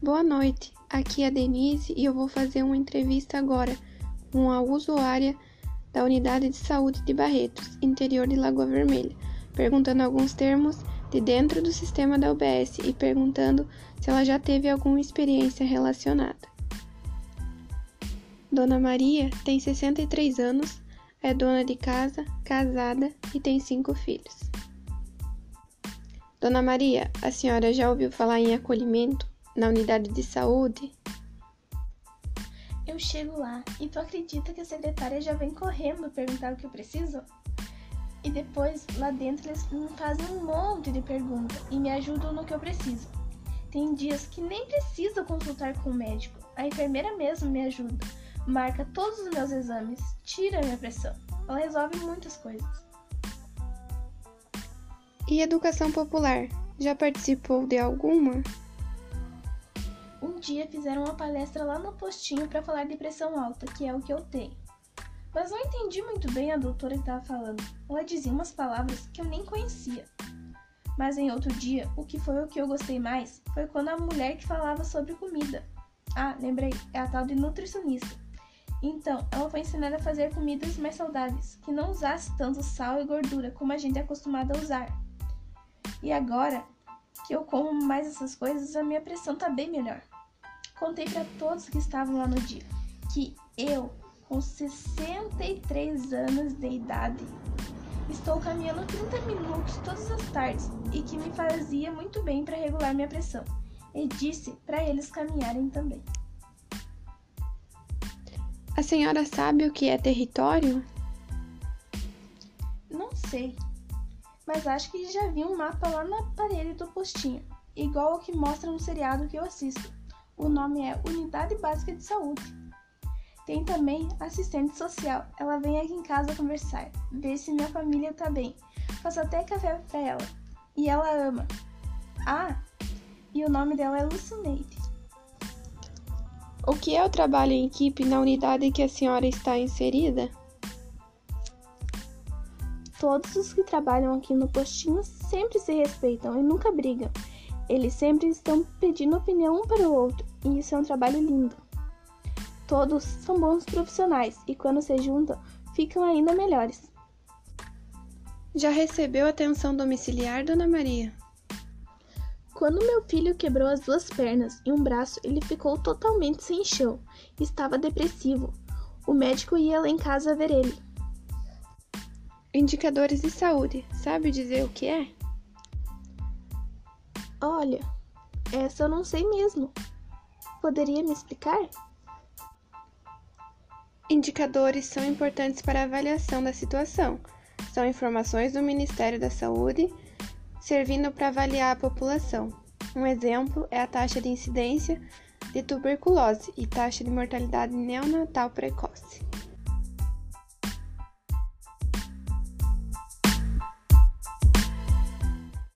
Boa noite, aqui é a Denise e eu vou fazer uma entrevista agora com a usuária da Unidade de Saúde de Barretos, interior de Lagoa Vermelha, perguntando alguns termos de dentro do sistema da UBS e perguntando se ela já teve alguma experiência relacionada. Dona Maria tem 63 anos, é dona de casa, casada e tem cinco filhos. Dona Maria, a senhora já ouviu falar em acolhimento na unidade de saúde? Eu chego lá e tu acredita que a secretária já vem correndo perguntar o que eu preciso? E depois, lá dentro, eles me fazem um monte de perguntas e me ajudam no que eu preciso. Tem dias que nem preciso consultar com o médico, a enfermeira mesmo me ajuda, marca todos os meus exames, tira a minha pressão. Ela resolve muitas coisas. E educação popular? Já participou de alguma? Um dia fizeram uma palestra lá no postinho para falar de pressão alta, que é o que eu tenho. Mas não entendi muito bem a doutora que estava falando. Ela dizia umas palavras que eu nem conhecia. Mas em outro dia, o que foi o que eu gostei mais foi quando a mulher que falava sobre comida. Ah, lembrei, é a tal de nutricionista. Então, ela foi ensinada a fazer comidas mais saudáveis, que não usasse tanto sal e gordura como a gente é acostumado a usar. E agora que eu como mais essas coisas, a minha pressão tá bem melhor. Contei para todos que estavam lá no dia que eu, com 63 anos de idade, estou caminhando 30 minutos todas as tardes e que me fazia muito bem para regular minha pressão. E disse para eles caminharem também. A senhora sabe o que é território? Não sei, mas acho que já vi um mapa lá na parede do postinho, igual ao que mostra no seriado que eu assisto. O nome é Unidade Básica de Saúde. Tem também assistente social. Ela vem aqui em casa conversar, ver se minha família tá bem. Faço até café pra ela. E ela ama. Ah, e o nome dela é Lucineide. O que é o trabalho em equipe na unidade em que a senhora está inserida? Todos os que trabalham aqui no postinho sempre se respeitam e nunca brigam. Eles sempre estão pedindo opinião um para o outro, e isso é um trabalho lindo. Todos são bons profissionais e quando se juntam, ficam ainda melhores. Já recebeu atenção domiciliar, Dona Maria? Quando meu filho quebrou as duas pernas e um braço, ele ficou totalmente sem chão. Estava depressivo. O médico ia lá em casa ver ele. Indicadores de saúde, sabe dizer o que é? Olha, essa eu não sei mesmo. Poderia me explicar? Indicadores são importantes para a avaliação da situação. São informações do Ministério da Saúde servindo para avaliar a população. Um exemplo é a taxa de incidência de tuberculose e taxa de mortalidade neonatal precoce.